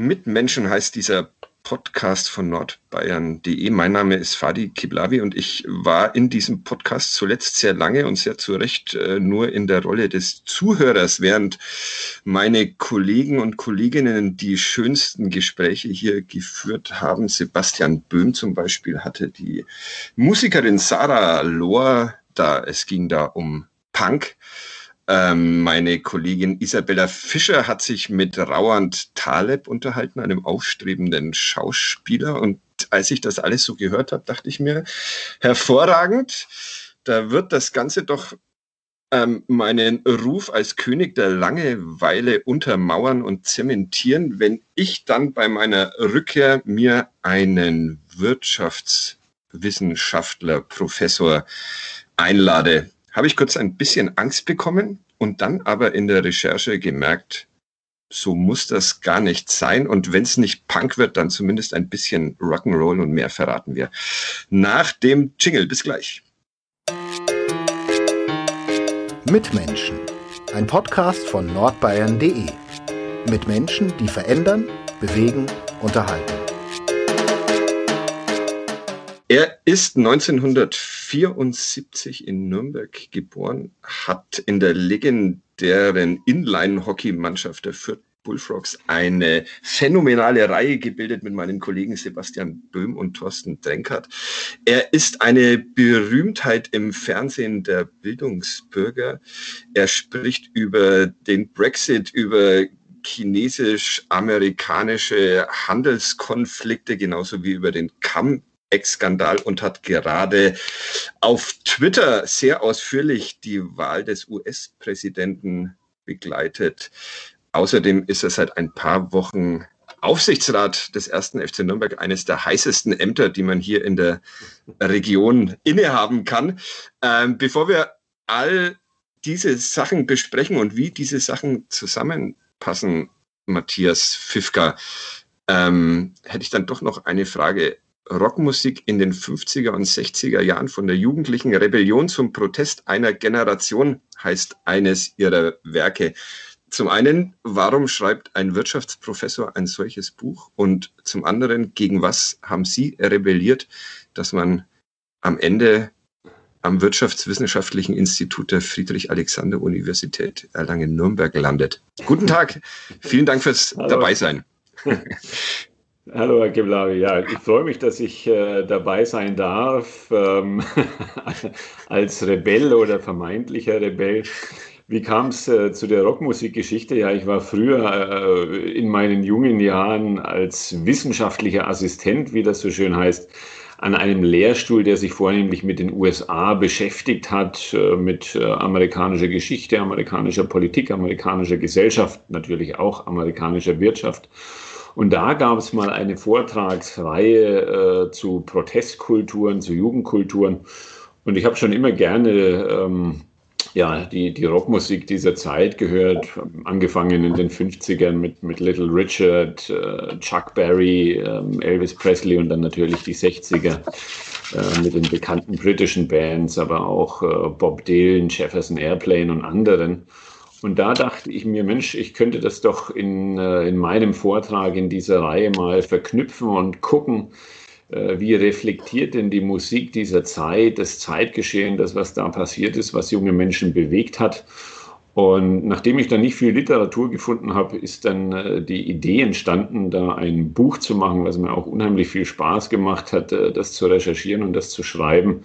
Mitmenschen heißt dieser Podcast von nordbayern.de. Mein Name ist Fadi Kiblavi und ich war in diesem Podcast zuletzt sehr lange und sehr zu Recht äh, nur in der Rolle des Zuhörers, während meine Kollegen und Kolleginnen die schönsten Gespräche hier geführt haben. Sebastian Böhm zum Beispiel hatte die Musikerin Sarah Lohr da. Es ging da um Punk. Ähm, meine Kollegin Isabella Fischer hat sich mit Rauand Taleb unterhalten, einem aufstrebenden Schauspieler. Und als ich das alles so gehört habe, dachte ich mir, hervorragend, da wird das Ganze doch ähm, meinen Ruf als König der Langeweile untermauern und zementieren, wenn ich dann bei meiner Rückkehr mir einen Wirtschaftswissenschaftler, Professor einlade habe ich kurz ein bisschen Angst bekommen und dann aber in der Recherche gemerkt, so muss das gar nicht sein. Und wenn es nicht Punk wird, dann zumindest ein bisschen Rock'n'Roll und mehr verraten wir. Nach dem Jingle. Bis gleich. Mitmenschen. Ein Podcast von nordbayern.de. Mit Menschen, die verändern, bewegen, unterhalten. Er ist 1974 in Nürnberg geboren, hat in der legendären Inline-Hockey-Mannschaft der Fürth Bullfrogs eine phänomenale Reihe gebildet mit meinen Kollegen Sebastian Böhm und Thorsten Drenkert. Er ist eine Berühmtheit im Fernsehen der Bildungsbürger. Er spricht über den Brexit, über chinesisch-amerikanische Handelskonflikte, genauso wie über den Kamm Ex-Skandal und hat gerade auf Twitter sehr ausführlich die Wahl des US-Präsidenten begleitet. Außerdem ist er seit ein paar Wochen Aufsichtsrat des ersten FC Nürnberg, eines der heißesten Ämter, die man hier in der Region innehaben kann. Ähm, bevor wir all diese Sachen besprechen und wie diese Sachen zusammenpassen, Matthias Pfiffka, ähm, hätte ich dann doch noch eine Frage. Rockmusik in den 50er und 60er Jahren von der jugendlichen Rebellion zum Protest einer Generation heißt eines ihrer Werke. Zum einen, warum schreibt ein Wirtschaftsprofessor ein solches Buch? Und zum anderen, gegen was haben Sie rebelliert, dass man am Ende am Wirtschaftswissenschaftlichen Institut der Friedrich-Alexander-Universität Erlangen-Nürnberg landet? Guten Tag, vielen Dank fürs Hallo. Dabeisein. Hallo, Herr Kiblavi. Ja, ich freue mich, dass ich äh, dabei sein darf ähm, als Rebell oder vermeintlicher Rebell. Wie kam es äh, zu der Rockmusikgeschichte? Ja, ich war früher äh, in meinen jungen Jahren als wissenschaftlicher Assistent, wie das so schön heißt, an einem Lehrstuhl, der sich vornehmlich mit den USA beschäftigt hat, äh, mit äh, amerikanischer Geschichte, amerikanischer Politik, amerikanischer Gesellschaft, natürlich auch amerikanischer Wirtschaft. Und da gab es mal eine Vortragsreihe äh, zu Protestkulturen, zu Jugendkulturen. Und ich habe schon immer gerne ähm, ja, die, die Rockmusik dieser Zeit gehört, angefangen in den 50ern mit, mit Little Richard, äh, Chuck Berry, äh, Elvis Presley und dann natürlich die 60er äh, mit den bekannten britischen Bands, aber auch äh, Bob Dylan, Jefferson Airplane und anderen. Und da dachte ich mir, Mensch, ich könnte das doch in, äh, in meinem Vortrag in dieser Reihe mal verknüpfen und gucken, äh, wie reflektiert denn die Musik dieser Zeit, das Zeitgeschehen, das, was da passiert ist, was junge Menschen bewegt hat. Und nachdem ich dann nicht viel Literatur gefunden habe, ist dann äh, die Idee entstanden, da ein Buch zu machen, was mir auch unheimlich viel Spaß gemacht hat, das zu recherchieren und das zu schreiben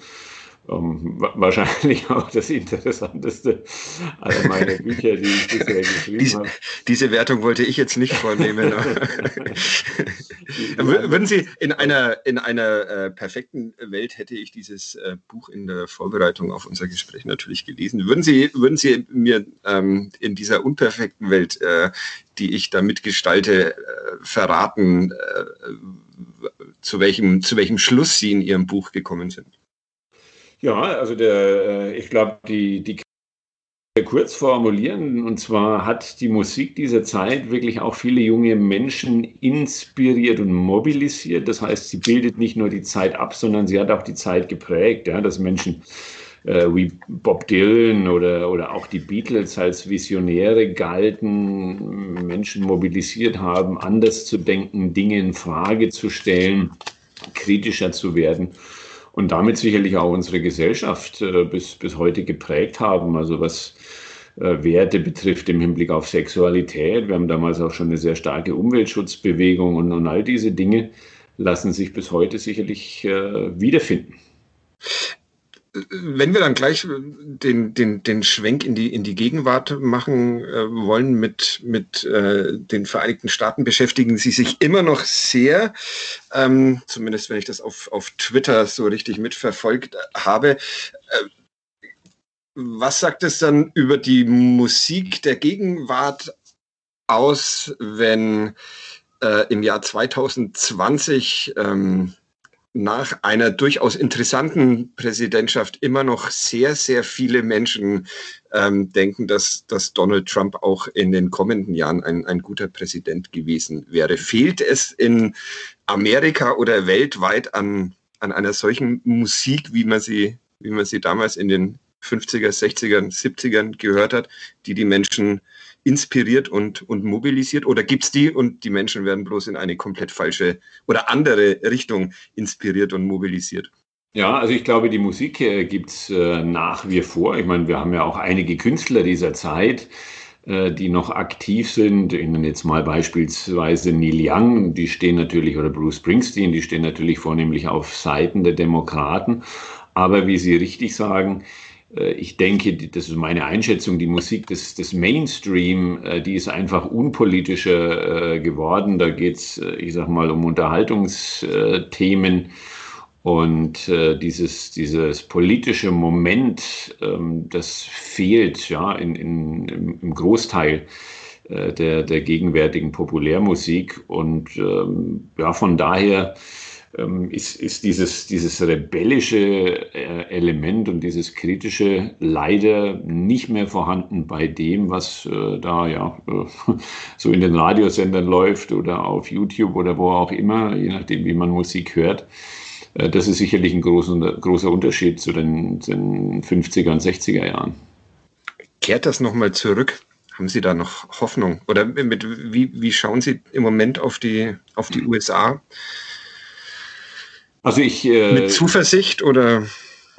ähm, wahrscheinlich auch das interessanteste aller meiner Bücher, die ich bisher geschrieben diese, habe. Diese Wertung wollte ich jetzt nicht vornehmen. Würden Sie in einer, in einer äh, perfekten Welt hätte ich dieses äh, Buch in der Vorbereitung auf unser Gespräch natürlich gelesen. Würden Sie, würden Sie mir ähm, in dieser unperfekten Welt, äh, die ich da mitgestalte, äh, verraten, äh, zu welchem, zu welchem Schluss Sie in Ihrem Buch gekommen sind? Ja, also der, äh, ich glaube, die, die kurz formulieren. Und zwar hat die Musik dieser Zeit wirklich auch viele junge Menschen inspiriert und mobilisiert. Das heißt, sie bildet nicht nur die Zeit ab, sondern sie hat auch die Zeit geprägt, ja, dass Menschen äh, wie Bob Dylan oder, oder auch die Beatles als Visionäre galten, Menschen mobilisiert haben, anders zu denken, Dinge in Frage zu stellen, kritischer zu werden und damit sicherlich auch unsere Gesellschaft äh, bis, bis heute geprägt haben. Also was äh, Werte betrifft im Hinblick auf Sexualität. Wir haben damals auch schon eine sehr starke Umweltschutzbewegung und, und all diese Dinge lassen sich bis heute sicherlich äh, wiederfinden wenn wir dann gleich den, den, den Schwenk in die, in die Gegenwart machen äh, wollen mit, mit äh, den Vereinigten Staaten, beschäftigen Sie sich immer noch sehr, ähm, zumindest wenn ich das auf, auf Twitter so richtig mitverfolgt habe. Äh, was sagt es dann über die Musik der Gegenwart aus, wenn äh, im Jahr 2020 ähm, nach einer durchaus interessanten Präsidentschaft immer noch sehr, sehr viele Menschen ähm, denken, dass, dass Donald Trump auch in den kommenden Jahren ein, ein guter Präsident gewesen wäre. Fehlt es in Amerika oder weltweit an, an einer solchen Musik, wie man sie, wie man sie damals in den 50er, 60er, 70ern gehört hat, die die Menschen inspiriert und, und mobilisiert? Oder gibt es die und die Menschen werden bloß in eine komplett falsche oder andere Richtung inspiriert und mobilisiert? Ja, also ich glaube, die Musik äh, gibt es äh, nach wie vor. Ich meine, wir haben ja auch einige Künstler dieser Zeit, äh, die noch aktiv sind. Ich nenne jetzt mal beispielsweise Neil Young, die stehen natürlich, oder Bruce Springsteen, die stehen natürlich vornehmlich auf Seiten der Demokraten. Aber wie Sie richtig sagen, ich denke, das ist meine Einschätzung, die Musik des, des Mainstream, äh, die ist einfach unpolitischer äh, geworden. Da geht es, ich sag mal, um Unterhaltungsthemen. Und dieses, dieses politische Moment, ähm, das fehlt ja in, in, im Großteil der, der gegenwärtigen Populärmusik. Und ähm, ja, von daher ähm, ist, ist dieses, dieses rebellische äh, Element und dieses kritische leider nicht mehr vorhanden bei dem, was äh, da ja äh, so in den Radiosendern läuft oder auf YouTube oder wo auch immer, je nachdem, wie man Musik hört. Äh, das ist sicherlich ein großer, großer Unterschied zu den, den 50er und 60er Jahren. Kehrt das nochmal zurück? Haben Sie da noch Hoffnung? Oder mit, wie, wie schauen Sie im Moment auf die, auf die USA? Also ich. Äh, mit Zuversicht oder?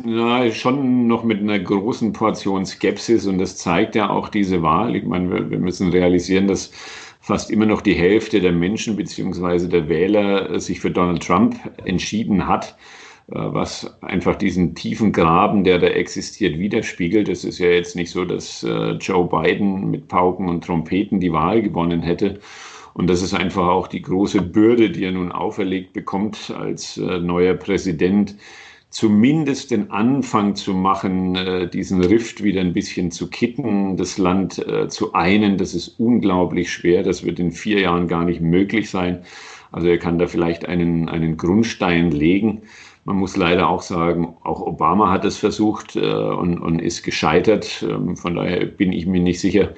Ja, schon noch mit einer großen Portion Skepsis und das zeigt ja auch diese Wahl. Ich meine, wir, wir müssen realisieren, dass fast immer noch die Hälfte der Menschen bzw. der Wähler äh, sich für Donald Trump entschieden hat, äh, was einfach diesen tiefen Graben, der da existiert, widerspiegelt. Es ist ja jetzt nicht so, dass äh, Joe Biden mit Pauken und Trompeten die Wahl gewonnen hätte. Und das ist einfach auch die große Bürde, die er nun auferlegt bekommt als äh, neuer Präsident, zumindest den Anfang zu machen, äh, diesen Rift wieder ein bisschen zu kitten, das Land äh, zu einen. Das ist unglaublich schwer. Das wird in vier Jahren gar nicht möglich sein. Also er kann da vielleicht einen, einen Grundstein legen. Man muss leider auch sagen, auch Obama hat es versucht äh, und, und ist gescheitert. Ähm, von daher bin ich mir nicht sicher,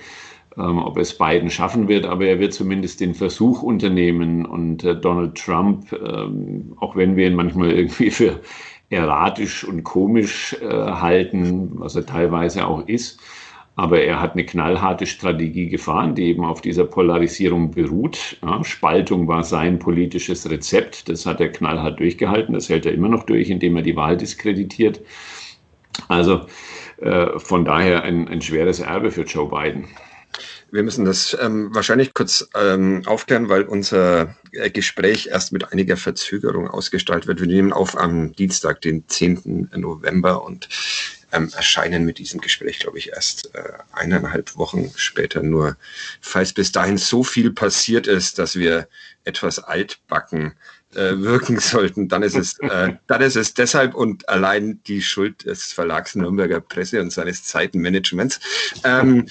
ob es Biden schaffen wird, aber er wird zumindest den Versuch unternehmen. Und äh, Donald Trump, ähm, auch wenn wir ihn manchmal irgendwie für erratisch und komisch äh, halten, was er teilweise auch ist, aber er hat eine knallharte Strategie gefahren, die eben auf dieser Polarisierung beruht. Ja, Spaltung war sein politisches Rezept. Das hat er knallhart durchgehalten. Das hält er immer noch durch, indem er die Wahl diskreditiert. Also äh, von daher ein, ein schweres Erbe für Joe Biden. Wir müssen das ähm, wahrscheinlich kurz ähm, aufklären, weil unser äh, Gespräch erst mit einiger Verzögerung ausgestaltet wird. Wir nehmen auf am Dienstag, den 10. November und ähm, erscheinen mit diesem Gespräch, glaube ich, erst äh, eineinhalb Wochen später. Nur falls bis dahin so viel passiert ist, dass wir etwas altbacken äh, wirken sollten, dann ist es, äh, dann ist es deshalb und allein die Schuld des Verlags Nürnberger Presse und seines Zeitenmanagements. Ähm,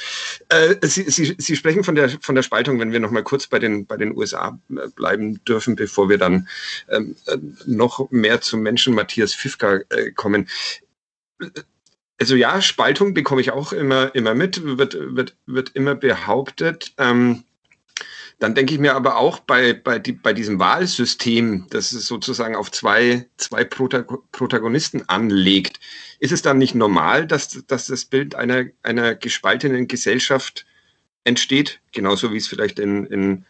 äh, Sie, Sie, Sie sprechen von der, von der Spaltung, wenn wir noch mal kurz bei den, bei den USA äh, bleiben dürfen, bevor wir dann ähm, äh, noch mehr zum Menschen Matthias Fifka äh, kommen. Also ja, Spaltung bekomme ich auch immer, immer mit, wird, wird, wird immer behauptet. Ähm, Dann denke ich mir aber auch bei, bei, die, bei diesem Wahlsystem, das es sozusagen auf zwei, zwei Protagonisten anlegt, ist es dann nicht normal, dass, dass das Bild einer, einer gespaltenen Gesellschaft entsteht, genauso wie es vielleicht in, in,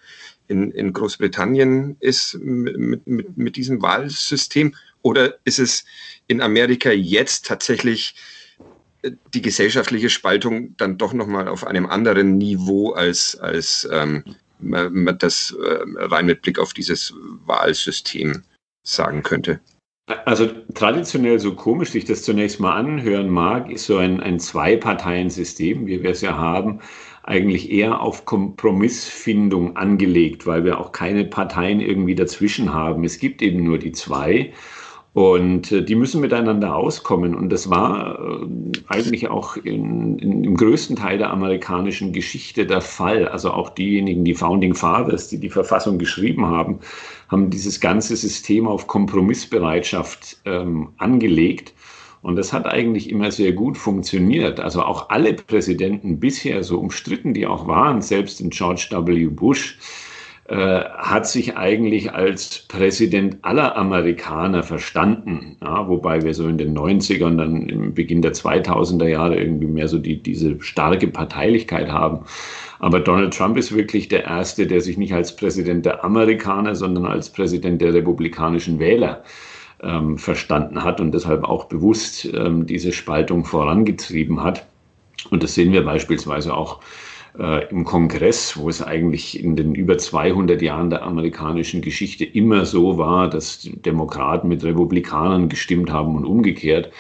in, in Großbritannien ist mit, mit, mit diesem Wahlsystem? Oder ist es in Amerika jetzt tatsächlich äh, die gesellschaftliche Spaltung dann doch nochmal auf einem anderen Niveau als, als ähm, man das äh, rein mit Blick auf dieses Wahlsystem sagen könnte? Also traditionell, so komisch sich das zunächst mal anhören mag, ist so ein, ein Zwei-Parteien-System, wie wir es ja haben, eigentlich eher auf Kompromissfindung angelegt, weil wir auch keine Parteien irgendwie dazwischen haben. Es gibt eben nur die zwei. Und äh, die müssen miteinander auskommen. Und das war äh, eigentlich auch in, in, im größten Teil der amerikanischen Geschichte der Fall. Also auch diejenigen, die Founding Fathers, die die Verfassung geschrieben haben, haben dieses ganze System auf Kompromissbereitschaft ähm, angelegt. Und das hat eigentlich immer sehr gut funktioniert. Also auch alle Präsidenten bisher, so umstritten die auch waren, selbst in George W. Bush, hat sich eigentlich als Präsident aller Amerikaner verstanden. Ja, wobei wir so in den 90ern, dann im Beginn der 2000er Jahre irgendwie mehr so die, diese starke Parteilichkeit haben. Aber Donald Trump ist wirklich der Erste, der sich nicht als Präsident der Amerikaner, sondern als Präsident der republikanischen Wähler ähm, verstanden hat und deshalb auch bewusst ähm, diese Spaltung vorangetrieben hat. Und das sehen wir beispielsweise auch äh, im Kongress, wo es eigentlich in den über 200 Jahren der amerikanischen Geschichte immer so war, dass Demokraten mit Republikanern gestimmt haben und umgekehrt.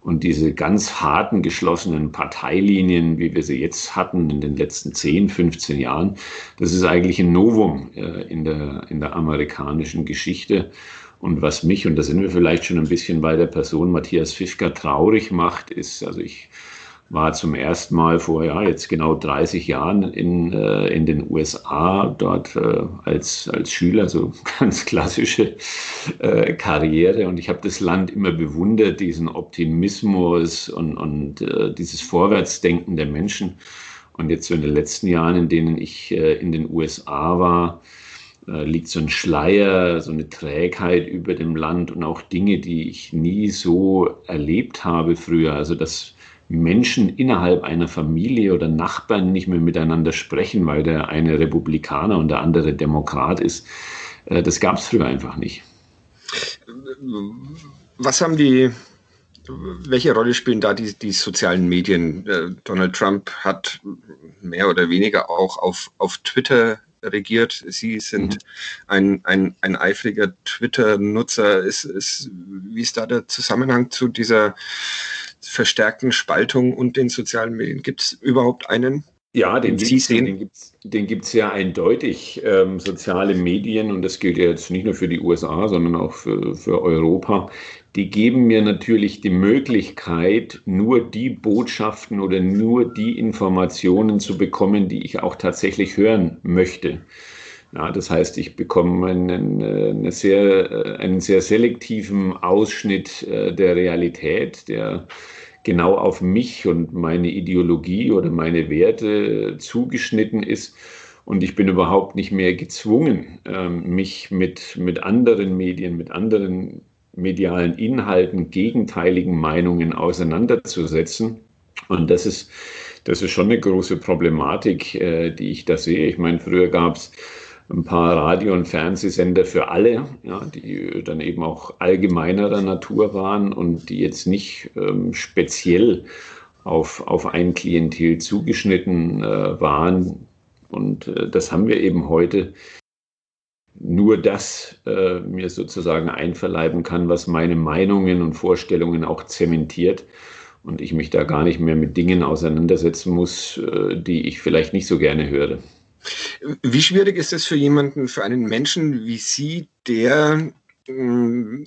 Und diese ganz harten, geschlossenen Parteilinien, wie wir sie jetzt hatten in den letzten 10, 15 Jahren, das ist eigentlich ein Novum äh, in, der, in der amerikanischen Geschichte. Und was mich, und da sind wir vielleicht schon ein bisschen bei der Person Matthias Fischker traurig macht, ist, also ich war zum ersten Mal vor ja, jetzt genau 30 Jahren in, äh, in den USA dort äh, als, als Schüler, so ganz klassische äh, Karriere. Und ich habe das Land immer bewundert, diesen Optimismus und, und äh, dieses Vorwärtsdenken der Menschen. Und jetzt so in den letzten Jahren, in denen ich äh, in den USA war, äh, liegt so ein Schleier, so eine Trägheit über dem Land und auch Dinge, die ich nie so erlebt habe früher. Also das Menschen innerhalb einer Familie oder Nachbarn nicht mehr miteinander sprechen, weil der eine Republikaner und der andere Demokrat ist. Äh, das gab es früher einfach nicht. Was haben die, welche Rolle spielen da die, die sozialen Medien? Äh, Donald Trump hat mehr oder weniger auch auf, auf Twitter regiert. Sie sind mhm. ein, ein, ein eifriger Twitter-Nutzer. Ist, ist, wie ist da der Zusammenhang zu dieser verstärkten Spaltung und den sozialen Medien? Gibt es überhaupt einen? Ja, den, Sie sehen? den gibt es ja eindeutig. Ähm, soziale Medien, und das gilt ja jetzt nicht nur für die USA, sondern auch für, für Europa, die geben mir natürlich die Möglichkeit, nur die Botschaften oder nur die Informationen zu bekommen, die ich auch tatsächlich hören möchte. Ja, das heißt, ich bekomme einen, eine sehr, äh, einen sehr selektiven Ausschnitt äh, der Realität, der genau auf mich und meine Ideologie oder meine Werte zugeschnitten ist. Und ich bin überhaupt nicht mehr gezwungen, ähm, mich mit, mit anderen Medien, mit anderen medialen Inhalten, gegenteiligen Meinungen auseinanderzusetzen. Und das ist, das ist schon eine große Problematik, äh, die ich da sehe. Ich meine, früher gab es ein paar Radio- und Fernsehsender für alle, ja, die dann eben auch allgemeinerer Natur waren und die jetzt nicht ähm, speziell auf, auf ein Klientel zugeschnitten äh, waren. Und äh, das haben wir eben heute. Nur das äh, mir sozusagen einverleiben kann, was meine Meinungen und Vorstellungen auch zementiert und ich mich da gar nicht mehr mit Dingen auseinandersetzen muss, äh, die ich vielleicht nicht so gerne höre. Wie schwierig ist es für jemanden, für einen Menschen wie Sie, der äh,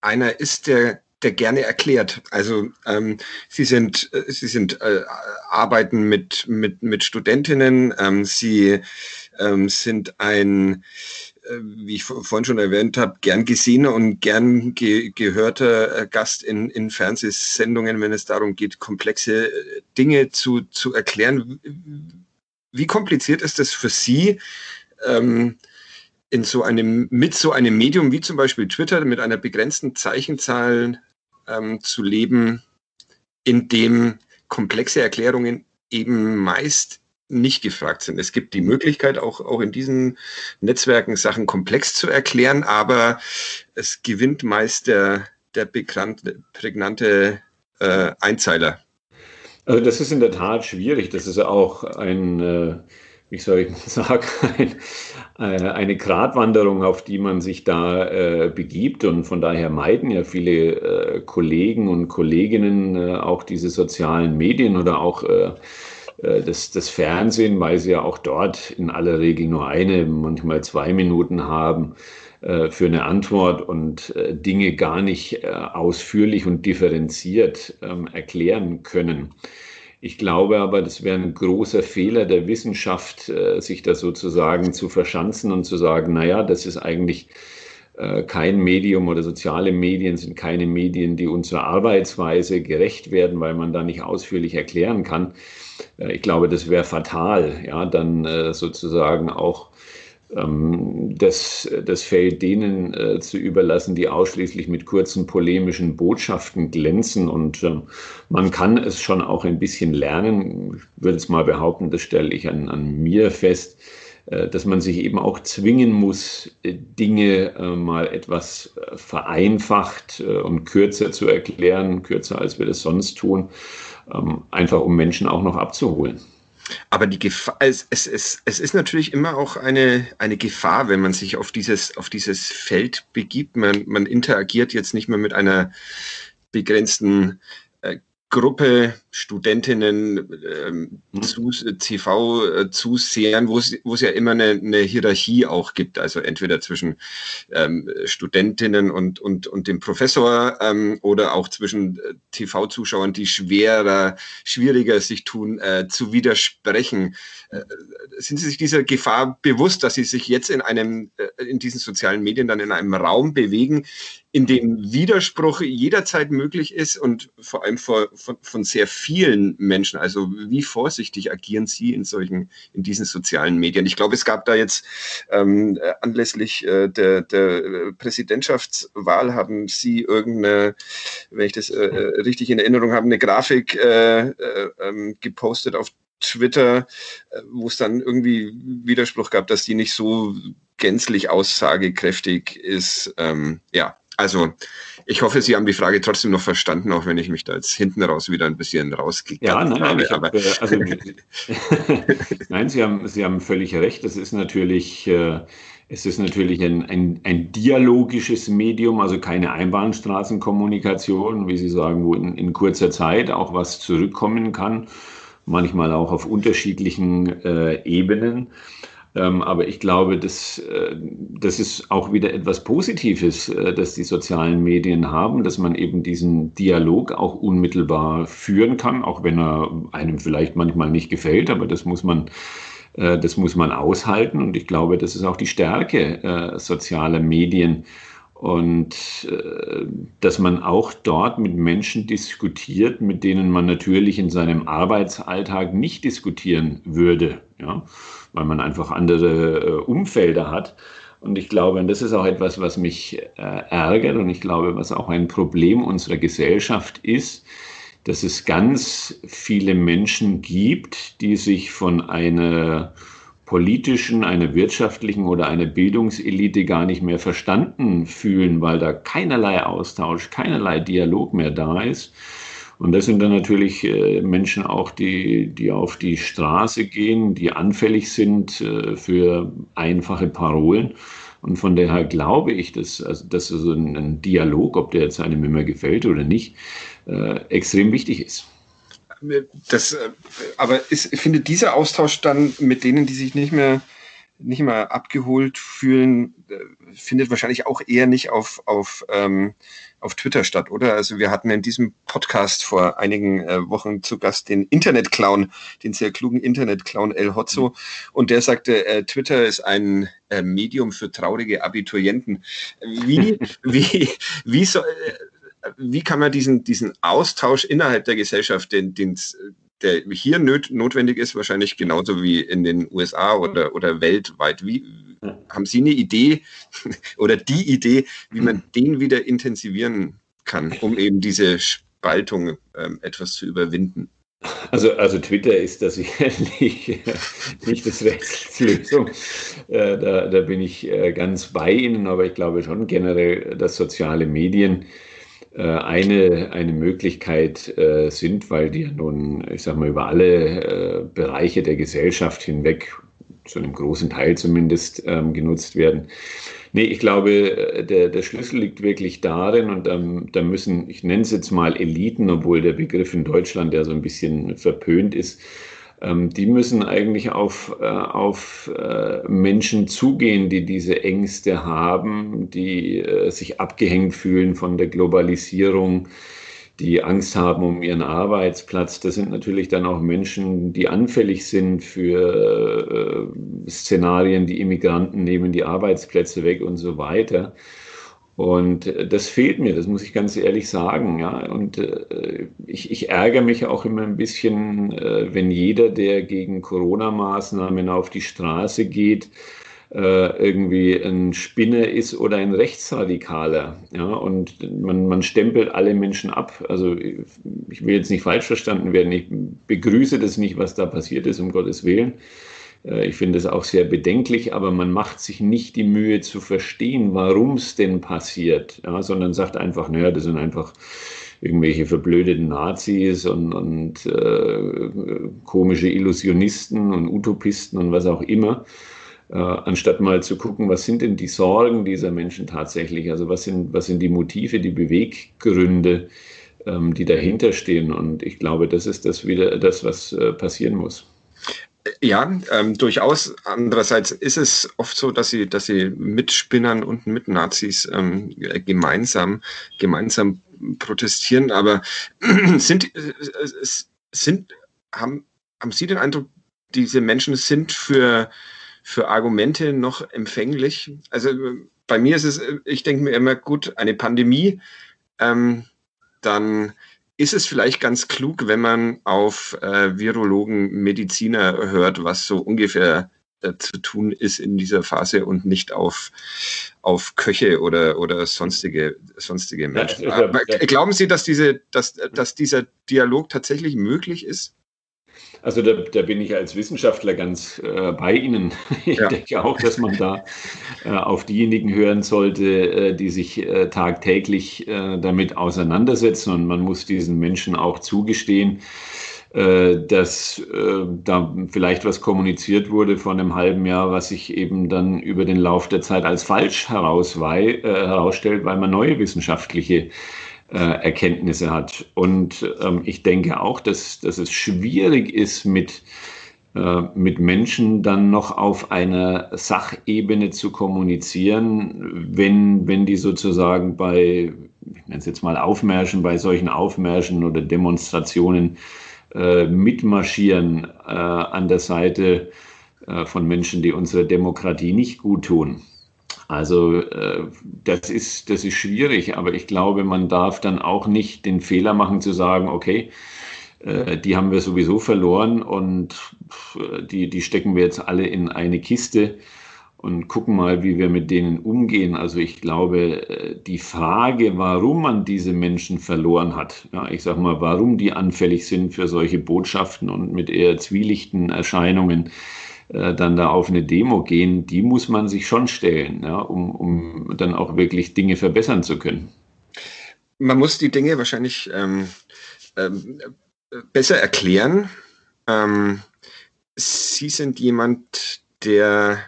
einer ist, der der gerne erklärt. Also ähm, Sie sind, äh, Sie sind äh, arbeiten mit mit mit Studentinnen. Ähm, Sie ähm, sind ein äh, wie ich vorhin schon erwähnt habe, gern gesehener und gern ge gehörter äh, Gast in, in Fernsehsendungen, wenn es darum geht, komplexe Dinge zu, zu erklären. Wie kompliziert ist es für Sie, ähm, in so einem, mit so einem Medium wie zum Beispiel Twitter mit einer begrenzten Zeichenzahl ähm, zu leben, in dem komplexe Erklärungen eben meist nicht gefragt sind. Es gibt die Möglichkeit, auch, auch in diesen Netzwerken Sachen komplex zu erklären, aber es gewinnt meist der, der prägnante äh, Einzeiler. Also das ist in der Tat schwierig. Das ist ja auch ein, äh, wie soll ich sagen, ein, äh, eine Gratwanderung, auf die man sich da äh, begibt. Und von daher meiden ja viele äh, Kollegen und Kolleginnen auch diese sozialen Medien oder auch äh, das, das Fernsehen, weil sie ja auch dort in aller Regel nur eine, manchmal zwei Minuten haben für eine Antwort und äh, Dinge gar nicht ausführlich und differenziert ähm, erklären können. Ich glaube aber, das wäre ein großer Fehler der Wissenschaft, sich da sozusagen zu verschanzen und zu sagen, naja, das ist eigentlich kein Medium oder soziale Medien sind keine Medien, die unserer Arbeitsweise gerecht werden, weil man da nicht ausführlich erklären kann. Äh, ich glaube, das wäre fatal, ja, dann äh, sozusagen auch das, das Feld denen äh, zu überlassen, die ausschließlich mit kurzen polemischen Botschaften glänzen. Und ähm, man kann es schon auch ein bisschen lernen. Ich würde es mal behaupten, das stelle ich an, an mir fest, äh, dass man sich eben auch zwingen muss, äh, Dinge äh, mal etwas vereinfacht und kürzer zu erklären, kürzer als wir das sonst tun ähm, einfach um Menschen auch noch abzuholen. Aber die Gefahr, es, es, es, es ist natürlich immer auch eine, eine Gefahr, wenn man sich auf dieses, auf dieses Feld begibt. Man, man interagiert jetzt nicht mehr mit einer begrenzten äh, Gruppe Studentinnen ähm, mhm. zu TV-Zusehern, äh, wo es ja immer eine, eine, Hierarchie auch gibt, also entweder zwischen ähm, Studentinnen und, und, und dem Professor ähm, oder auch zwischen äh, TV-Zuschauern, die schwerer, schwieriger sich tun, äh, zu widersprechen. Äh, sind Sie sich dieser Gefahr bewusst, dass Sie sich jetzt in einem, äh, in diesen sozialen Medien dann in einem Raum bewegen, in dem Widerspruch jederzeit möglich ist und vor allem vor, von, von sehr vielen Menschen? Also wie vorsichtig agieren Sie in solchen, in diesen sozialen Medien? Ich glaube, es gab da jetzt ähm, anlässlich äh, der, der Präsidentschaftswahl haben Sie irgendeine, wenn ich das äh, äh richtig in Erinnerung habe, eine Grafik äh, äh, ähm, gepostet auf Twitter, äh, wo es dann irgendwie Widerspruch gab, dass die nicht so gänzlich aussagekräftig ist. Ähm, ja, also ich hoffe, Sie haben die Frage trotzdem noch verstanden, auch wenn ich mich da jetzt hinten raus wieder ein bisschen rausgekriegt ja, nein, habe. Hab, äh, also, nein, Sie haben, Sie haben völlig recht. Das ist natürlich, äh, es ist natürlich ein, ein, ein, dialogisches Medium, also keine Einbahnstraßenkommunikation, wie Sie sagen, wo in, in kurzer Zeit auch was zurückkommen kann, manchmal auch auf unterschiedlichen äh, Ebenen. Ähm, aber ich glaube, das, äh, das ist auch wieder etwas Positives, äh, dass die sozialen Medien haben, dass man eben diesen Dialog auch unmittelbar führen kann, auch wenn er einem vielleicht manchmal nicht gefällt, aber das muss man äh, das muss man aushalten. Und ich glaube, das ist auch die Stärke sozialer Medien und äh, dass man auch dort mit Menschen diskutiert, mit denen man natürlich in seinem Arbeitsalltag nicht diskutieren würde, ja, weil man einfach andere äh, Umfelder hat. Und ich glaube, und das ist auch etwas, was mich äh, ärgert und ich glaube, was auch ein Problem unserer Gesellschaft ist, dass es ganz viele Menschen gibt, die sich von einer politischen, einer wirtschaftlichen oder einer Bildungselite gar nicht mehr verstanden fühlen, weil da keinerlei Austausch, keinerlei Dialog mehr da ist. Und das sind dann natürlich äh, Menschen auch, die, die auf die Straße gehen, die anfällig sind äh, für einfache Parolen. Und von daher glaube ich, dass, also, dass so ein, Dialog, ob der jetzt einem immer gefällt oder nicht, äh, extrem wichtig ist. Das, äh, aber ist, findet dieser Austausch dann mit denen, die sich nicht mehr, nicht mehr abgeholt fühlen, äh, findet wahrscheinlich auch eher nicht auf, auf, ähm, auf Twitter statt, oder? Also wir hatten in diesem Podcast vor einigen äh, Wochen zu Gast den Internetclown, den sehr klugen Internetclown El Hotzo. Mhm. Und der sagte, äh, Twitter ist ein äh, Medium für traurige Abiturienten. Wie, wie, wie soll, wie kann man diesen, diesen Austausch innerhalb der Gesellschaft, den, den der hier notwendig ist, wahrscheinlich genauso wie in den USA oder, oder weltweit. Wie, haben Sie eine Idee oder die Idee, wie man den wieder intensivieren kann, um eben diese Spaltung ähm, etwas zu überwinden? Also, also Twitter ist da sicherlich nicht das Rätselslösung. Äh, da, da bin ich äh, ganz bei Ihnen, aber ich glaube schon generell, dass soziale Medien eine, eine Möglichkeit sind, weil die ja nun, ich sage mal, über alle Bereiche der Gesellschaft hinweg, zu einem großen Teil zumindest, ähm, genutzt werden. Nee, ich glaube, der, der Schlüssel liegt wirklich darin und ähm, da müssen, ich nenne es jetzt mal Eliten, obwohl der Begriff in Deutschland ja so ein bisschen verpönt ist, ähm, die müssen eigentlich auf, äh, auf äh, Menschen zugehen, die diese Ängste haben, die äh, sich abgehängt fühlen von der Globalisierung, die Angst haben um ihren Arbeitsplatz. Das sind natürlich dann auch Menschen, die anfällig sind für äh, Szenarien, die Immigranten nehmen die Arbeitsplätze weg und so weiter. Und das fehlt mir, das muss ich ganz ehrlich sagen. Ja. Und äh, ich, ich, ärgere mich auch immer ein bisschen, äh, wenn jeder, der gegen Corona-Maßnahmen auf die Straße geht, äh, irgendwie ein Spinner ist oder ein Rechtsradikaler. Ja, und man, man stempelt alle Menschen ab. Also ich will jetzt nicht falsch verstanden werden. Ich begrüße das nicht, was da passiert ist, um Gottes Willen. Äh, ich finde es auch sehr bedenklich, aber man macht sich nicht die Mühe zu verstehen, warum es denn passiert, ja, sondern sagt einfach, naja, das sind einfach irgendwelche verblödeten Nazis und, und äh, komische Illusionisten und Utopisten und was auch immer äh, anstatt mal zu gucken, was sind denn die Sorgen dieser Menschen tatsächlich? Also was sind, was sind die Motive, die Beweggründe, ähm, die dahinter stehen? Und ich glaube, das ist das wieder das, was äh, passieren muss. Ja, ähm, durchaus. Andererseits ist es oft so, dass sie, dass sie mit Spinnern und mit Nazis ähm, gemeinsam, gemeinsam protestieren. Aber sind, äh, sind, haben, haben Sie den Eindruck, diese Menschen sind für, für Argumente noch empfänglich? Also bei mir ist es, ich denke mir immer, gut, eine Pandemie, ähm, dann ist es vielleicht ganz klug, wenn man auf äh, Virologen, Mediziner hört, was so ungefähr äh, zu tun ist in dieser Phase und nicht auf, auf Köche oder, oder sonstige, sonstige Menschen. Ja, ja, ja. Glauben Sie, dass, diese, dass, dass dieser Dialog tatsächlich möglich ist? Also da, da, bin ich als Wissenschaftler ganz äh, bei Ihnen. Ich ja. denke auch, dass man da äh, auf diejenigen hören sollte, äh, die sich äh, tagtäglich äh, damit auseinandersetzen. Und man muss diesen Menschen auch zugestehen, äh, dass da vielleicht was kommuniziert wurde vor einem halben Jahr, was sich eben dann über den Lauf der Zeit als falsch herausstellt, weil man neue wissenschaftliche äh, Erkenntnisse hat. Und ähm, ich denke auch, dass, dass es schwierig ist, mit, äh, mit Menschen dann noch auf einer Sachebene zu kommunizieren, wenn, wenn die sozusagen bei, ich nenne es jetzt mal Aufmärschen, bei solchen Aufmärschen oder Demonstrationen äh, mitmarschieren äh, an der Seite äh, von Menschen, die unserer Demokratie nicht gut tun. Also äh, das, ist, das ist schwierig, aber ich glaube, man darf dann auch nicht den Fehler machen zu sagen, okay, äh, die haben wir sowieso verloren und die, die stecken wir jetzt alle in eine Kiste und gucken mal, wie wir mit denen umgehen. Also ich glaube, äh, die Frage, warum man diese Menschen verloren hat, ja, ich sage mal, warum die anfällig sind für solche Botschaften und mit eher zwielichten Erscheinungen, äh, dann da auf eine Demo gehen, die muss man sich schon stellen, ja, um, um dann auch wirklich Dinge verbessern zu können. Man muss die Dinge wahrscheinlich ähm, ähm, besser erklären. Ähm, Sie sind jemand, der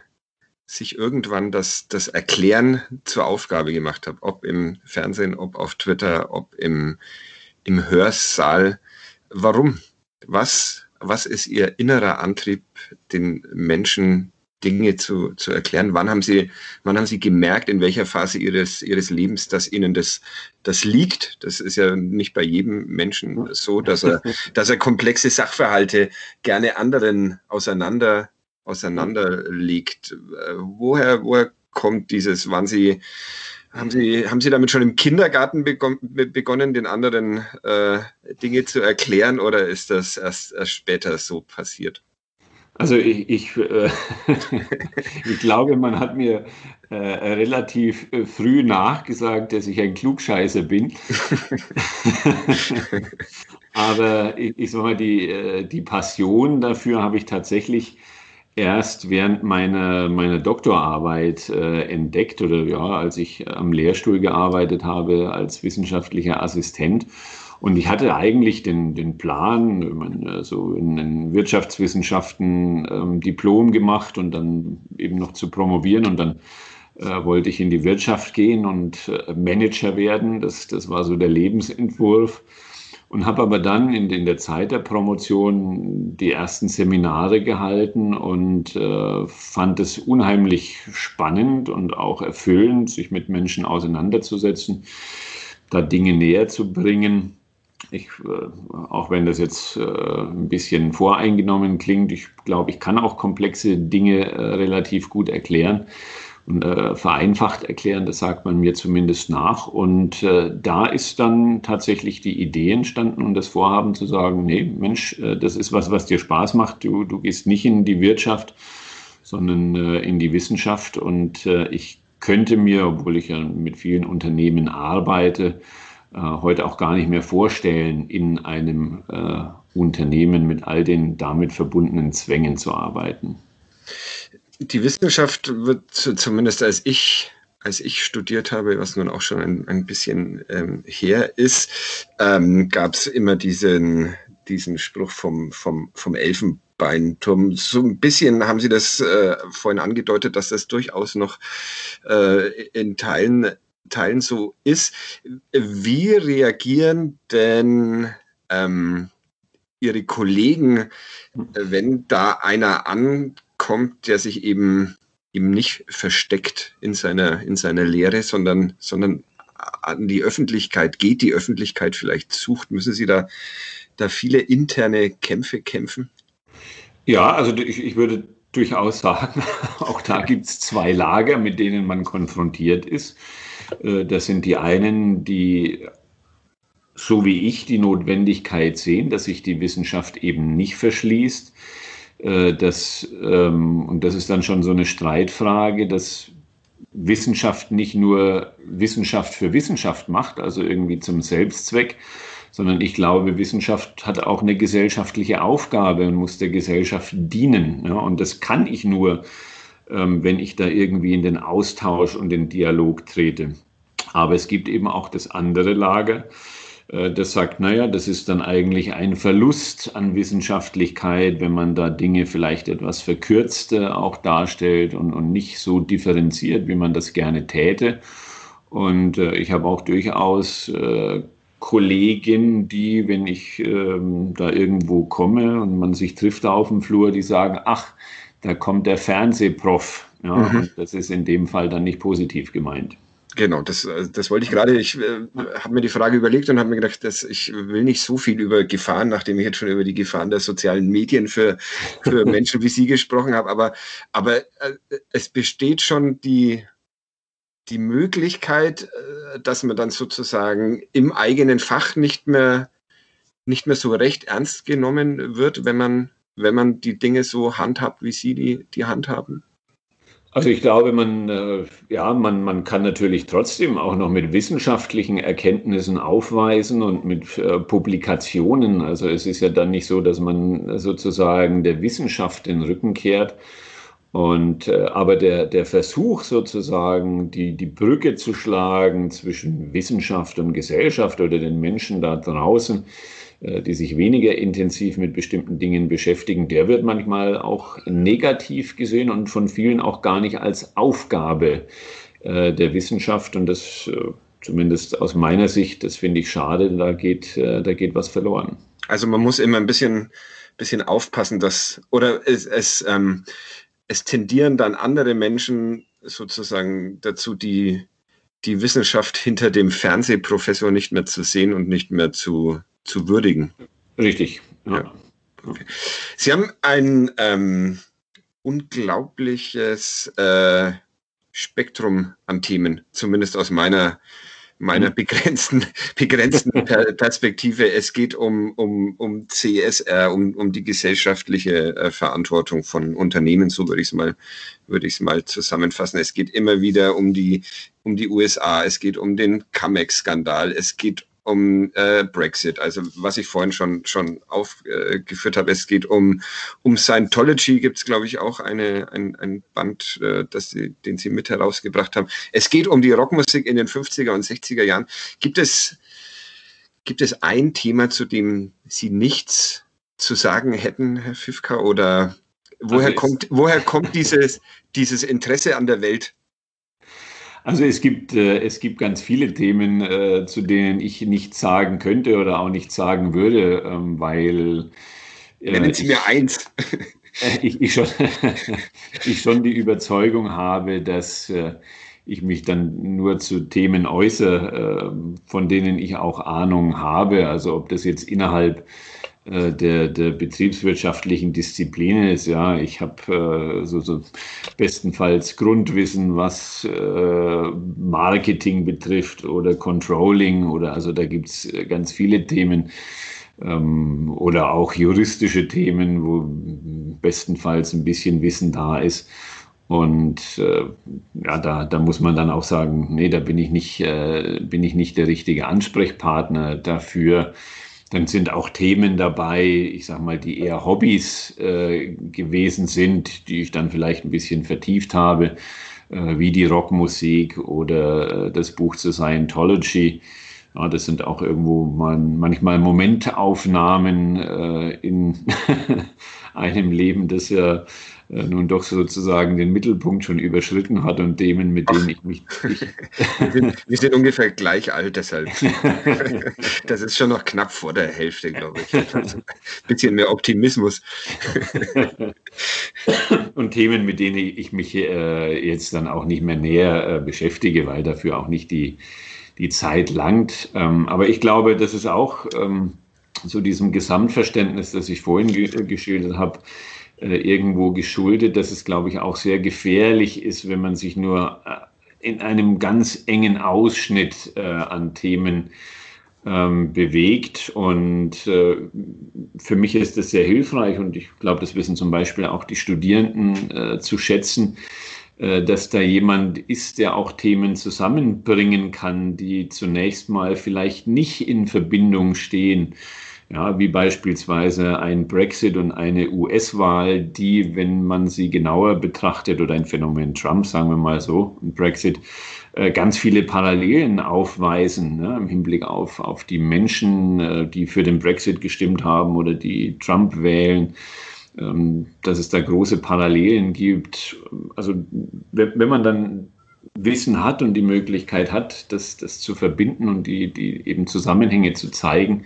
sich irgendwann das, das Erklären zur Aufgabe gemacht hat, ob im Fernsehen, ob auf Twitter, ob im, im Hörsaal. Warum? Was was ist Ihr innerer Antrieb, den Menschen Dinge zu, zu erklären? Wann haben Sie, wann haben Sie gemerkt, in welcher Phase Ihres, Ihres Lebens, dass Ihnen das, das liegt? Das ist ja nicht bei jedem Menschen so, dass er, dass er komplexe Sachverhalte gerne anderen auseinander, auseinanderlegt. Woher, woher kommt dieses, wann Sie, Haben Sie, haben Sie damit schon im Kindergarten begonnen, den anderen äh, Dinge zu erklären oder ist das erst, erst später so passiert? Also ich, ich, äh, ich glaube, man hat mir äh, relativ äh, früh nachgesagt, dass ich ein Klugscheißer bin. Aber ich, ich sag mal, die, äh, die Passion dafür habe ich tatsächlich erst während meiner, meiner Doktorarbeit äh, entdeckt oder ja, als ich am Lehrstuhl gearbeitet habe als wissenschaftlicher Assistent. Und ich hatte eigentlich den, den Plan, meine, so in den Wirtschaftswissenschaften ähm, Diplom gemacht und dann eben noch zu promovieren und dann äh, wollte ich in die Wirtschaft gehen und äh, Manager werden. Das, das war so der Lebensentwurf. Und habe aber dann in, in, der Zeit der Promotion die ersten Seminare gehalten und äh, fand es unheimlich spannend und auch erfüllend, sich mit Menschen auseinanderzusetzen, da Dinge näher zu bringen. Ich, äh, auch wenn das jetzt äh, ein bisschen voreingenommen klingt, ich glaube, ich kann auch komplexe Dinge äh, relativ gut erklären und vereinfacht erklären, das sagt man mir zumindest nach. Und da ist dann tatsächlich die Idee entstanden und das Vorhaben zu sagen, nee, Mensch, das ist was, was dir Spaß macht. Du, du gehst nicht in die Wirtschaft, sondern in die Wissenschaft. Und ich könnte mir, obwohl ich ja mit vielen Unternehmen arbeite, äh, heute auch gar nicht mehr vorstellen, in einem äh, Unternehmen mit all den damit verbundenen Zwängen zu arbeiten. Die Wissenschaft wird zumindest als ich als ich studiert habe, was nun auch schon ein, ein bisschen ähm, her ist, ähm, gab es immer diesen, diesen Spruch vom, vom, vom Elfenbeinturm. So ein bisschen haben Sie das äh, vorhin angedeutet, dass das durchaus noch äh, in Teilen Teilen so ist. Wie reagieren denn ähm, Ihre Kollegen, wenn da einer ankommt, der sich eben eben nicht versteckt in seiner, in seiner Lehre, sondern, sondern an die Öffentlichkeit geht, die Öffentlichkeit vielleicht sucht. Müssen Sie da, da viele interne Kämpfe kämpfen? Ja, also ich, ich würde durchaus sagen, auch da gibt es zwei Lager, mit denen man konfrontiert ist. Äh, das sind die einen, die so wie ich die Notwendigkeit sehen, dass sich die Wissenschaft eben nicht verschließt. Äh, das, ähm, und das ist dann schon so eine Streitfrage, dass Wissenschaft nicht nur Wissenschaft für Wissenschaft macht, also irgendwie zum Selbstzweck, sondern ich glaube, Wissenschaft hat auch eine gesellschaftliche Aufgabe und muss der Gesellschaft dienen. Ja, und das kann ich nur, ähm, wenn ich da irgendwie in den Austausch und den Dialog trete. Aber es gibt eben auch das andere Lager, das sagt, naja, das ist dann eigentlich ein Verlust an Wissenschaftlichkeit, wenn man da Dinge vielleicht etwas verkürzt äh, auch darstellt und, und nicht so differenziert, wie man das gerne täte. Und äh, ich habe auch durchaus äh, Kollegen, die, wenn ich ähm, da irgendwo komme und man sich trifft da auf dem Flur, die sagen, ach, da kommt der Fernsehprof. Ja, mhm. das ist in dem Fall dann nicht positiv gemeint. Genau, das, äh, das wollte ich gerade. Ich äh, habe mir die Frage überlegt und habe mir gedacht, dass ich will nicht so viel über Gefahren, nachdem ich jetzt schon über die Gefahren der sozialen Medien für, für Menschen wie Sie gesprochen habe. Aber, aber äh, es besteht schon die, die Möglichkeit, äh, dass man dann sozusagen im eigenen Fach nicht mehr, nicht mehr so recht ernst genommen wird, wenn man, wenn man die Dinge so handhabt, wie Sie die, die handhaben. Also ich glaube, man, äh, ja, man, man kann natürlich trotzdem auch noch mit wissenschaftlichen Erkenntnissen aufweisen und mit äh, Publikationen. Also es ist ja dann nicht so, dass man sozusagen der Wissenschaft den Rücken kehrt. Und äh, aber der, der Versuch sozusagen, die, die Brücke zu schlagen zwischen Wissenschaft und Gesellschaft oder den Menschen da draußen, die sich weniger intensiv mit bestimmten Dingen beschäftigen, der wird manchmal auch negativ gesehen und von vielen auch gar nicht als Aufgabe äh, der Wissenschaft. Und das äh, zumindest aus meiner Sicht, das finde ich schade, da geht, da geht was verloren. Also man muss immer ein bisschen, bisschen aufpassen, dass, oder es, es, ähm, es tendieren dann andere Menschen sozusagen dazu, die, die Wissenschaft hinter dem Fernsehprofessor nicht mehr zu sehen und nicht mehr zu, zu würdigen. Richtig. Ja. Okay. Sie haben ein ähm, unglaubliches äh, Spektrum an Themen, zumindest aus meiner meiner mhm. begrenzten, begrenzten Perspektive. Es geht um, um, um CSR, um, um die gesellschaftliche äh, Verantwortung von Unternehmen, so würde ich es mal, würde ich es mal zusammenfassen. Es geht immer wieder um die, um die USA, es geht um den Camex-Skandal, es geht um äh, Brexit, also was ich vorhin schon, schon aufgeführt äh, habe. Es geht um, um Scientology, gibt es, glaube ich, auch eine, ein, ein Band, äh, das sie, den sie mit herausgebracht haben. Es geht um die Rockmusik in den 50er und 60er Jahren. Gibt es, gibt es ein Thema, zu dem Sie nichts zu sagen hätten, Herr Fifka, oder woher also kommt, woher kommt dieses, dieses Interesse an der Welt? Also es gibt, äh, es gibt ganz viele Themen, äh, zu denen ich nichts sagen könnte oder auch nichts sagen würde, ähm, weil... Äh, Nennen Sie ich, mir eins. ich, ich, schon, ich schon die Überzeugung habe, dass äh, ich mich dann nur zu Themen äußere, äh, von denen ich auch Ahnung habe. Also ob das jetzt innerhalb äh, der, der betriebswirtschaftlichen Disziplin ist. Ja, ich habe äh, so, so bestenfalls Grundwissen, was äh, Marketing betrifft oder Controlling oder also da gibt es äh, ganz viele Themen ähm, oder auch juristische Themen, wo bestenfalls ein bisschen Wissen da ist. Und äh, ja, da, da muss man dann auch sagen, nee, da bin ich nicht, äh, bin ich nicht der richtige Ansprechpartner dafür. Dann sind auch Themen dabei, ich sage mal, die eher Hobbys äh, gewesen sind, die ich dann vielleicht ein bisschen vertieft habe, äh, wie die Rockmusik oder äh, das Buch zur Scientology. Ja, das sind auch irgendwo mal, manchmal Momentaufnahmen äh, in einem Leben, das ja äh, nun doch sozusagen den Mittelpunkt schon überschritten hat und Themen, mit denen ich mich. Ich wir, sind, wir, sind, ungefähr gleich alt, deshalb. das ist schon noch knapp vor der Hälfte, glaube ich. Also ein bisschen mehr Optimismus. und Themen, mit denen ich mich äh, jetzt dann auch nicht mehr näher äh, beschäftige, weil dafür auch nicht die, die Zeit langt. Ähm, aber ich glaube, das ist auch ähm, zu diesem Gesamtverständnis, das ich vorhin ge geschildert habe, irgendwo geschuldet, dass es, glaube ich, auch sehr gefährlich ist, wenn man sich nur äh, in einem ganz engen Ausschnitt äh, an Themen ähm, bewegt. Und äh, für mich ist das sehr hilfreich und ich glaube, das wissen zum Beispiel auch die Studierenden äh, zu schätzen, äh, dass da jemand ist, der auch Themen zusammenbringen kann, die zunächst mal vielleicht nicht in Verbindung stehen ja, wie beispielsweise ein Brexit und eine US-Wahl, die, wenn man sie genauer betrachtet, oder ein Phänomen Trump, sagen wir mal so, ein Brexit, äh, ganz viele Parallelen aufweisen ne, im Hinblick auf, auf die Menschen, äh, die für den Brexit gestimmt haben oder die Trump wählen, ähm, dass es da große Parallelen gibt. Also wenn man dann Wissen hat und die Möglichkeit hat, das, das zu verbinden und die, die eben Zusammenhänge zu zeigen,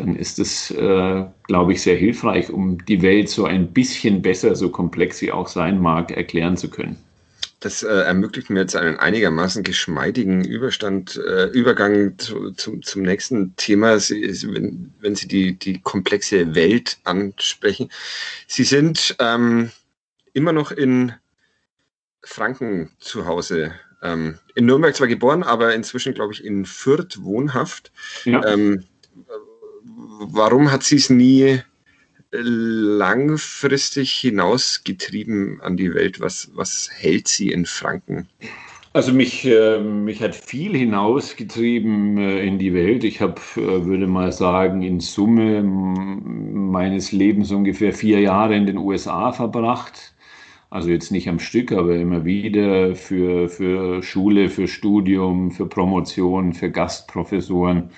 dann ist es, äh, glaube ich, sehr hilfreich, um die Welt so ein bisschen besser, so komplex sie auch sein mag, erklären zu können. Das äh, ermöglicht mir jetzt einen einigermaßen geschmeidigen Überstand, äh, Übergang zu, zum, zum nächsten Thema, Sie, wenn, wenn Sie die, die komplexe Welt ansprechen. Sie sind ähm, immer noch in Franken zu Hause. Ähm, in Nürnberg zwar geboren, aber inzwischen, glaube ich, in Fürth wohnhaft. Ja. Ähm, warum hat sie es nie langfristig hinausgetrieben an die Welt? Was, was hält sie in Franken? Also mich, äh, mich hat viel hinausgetrieben äh, in die Welt. Ich habe, äh, würde mal sagen, in Summe meines Lebens ungefähr vier Jahre in den USA verbracht. Also jetzt nicht am Stück, aber immer wieder für, für Schule, für Studium, für Promotion, für Gastprofessoren.